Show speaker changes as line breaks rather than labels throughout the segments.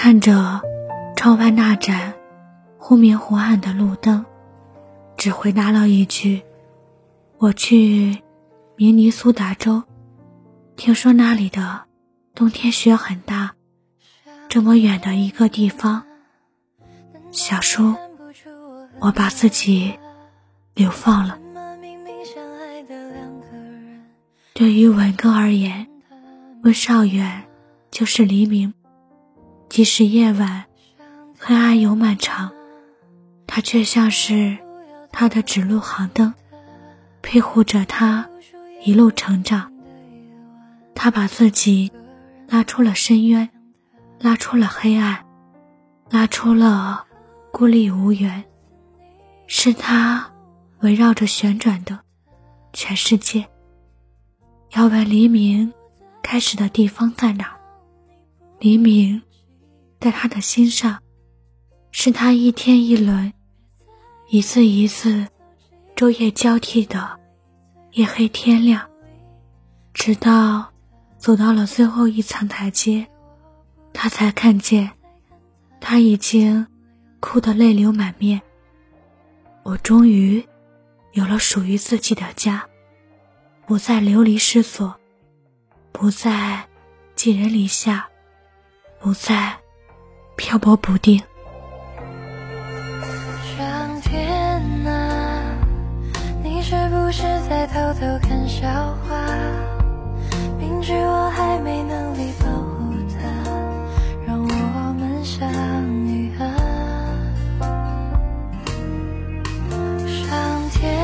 看着窗外那盏忽明忽暗的路灯，只回答了一句：“我去明尼苏达州，听说那里的冬天雪很大。这么远的一个地方，小叔，我把自己流放了。”对于文哥而言，温少远就是黎明。即使夜晚黑暗又漫长，他却像是他的指路航灯，庇护着他一路成长。他把自己拉出了深渊，拉出了黑暗，拉出了孤立无援。是他围绕着旋转的全世界。要问黎明开始的地方在哪？黎明在他的心上，是他一天一轮、一次一次、昼夜交替的夜黑天亮，直到走到了最后一层台阶，他才看见他已经哭得泪流满面。我终于有了属于自己的家。不再流离失所，不再寄人篱下，不再漂泊不定。
上天啊，你是不是在偷偷看笑话？明知我还没能力保护他，让我们相遇啊！上天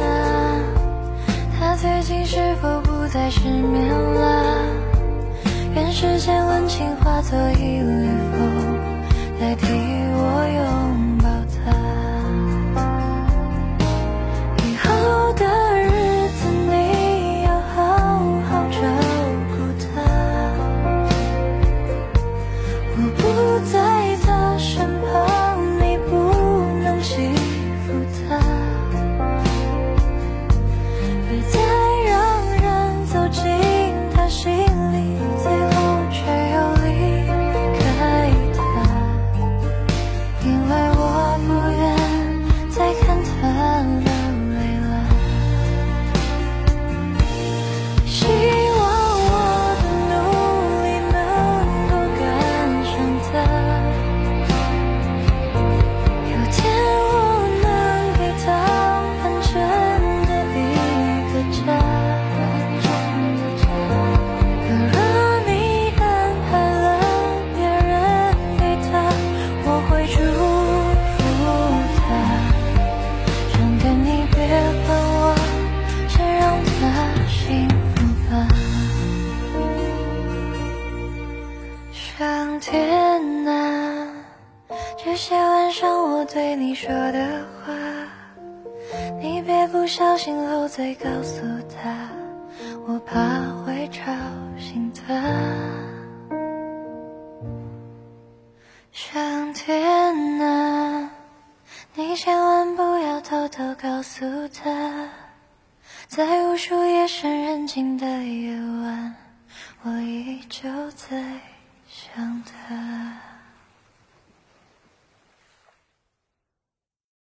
啊，他最近是否不再失眠了？愿世间温情化作一缕，代替我拥上天啊！这些晚上我对你说的话，你别不小心漏嘴告诉他，我怕会吵醒他。上天啊，你千万不要偷偷告诉他，在无数夜深人静的夜晚。我依旧在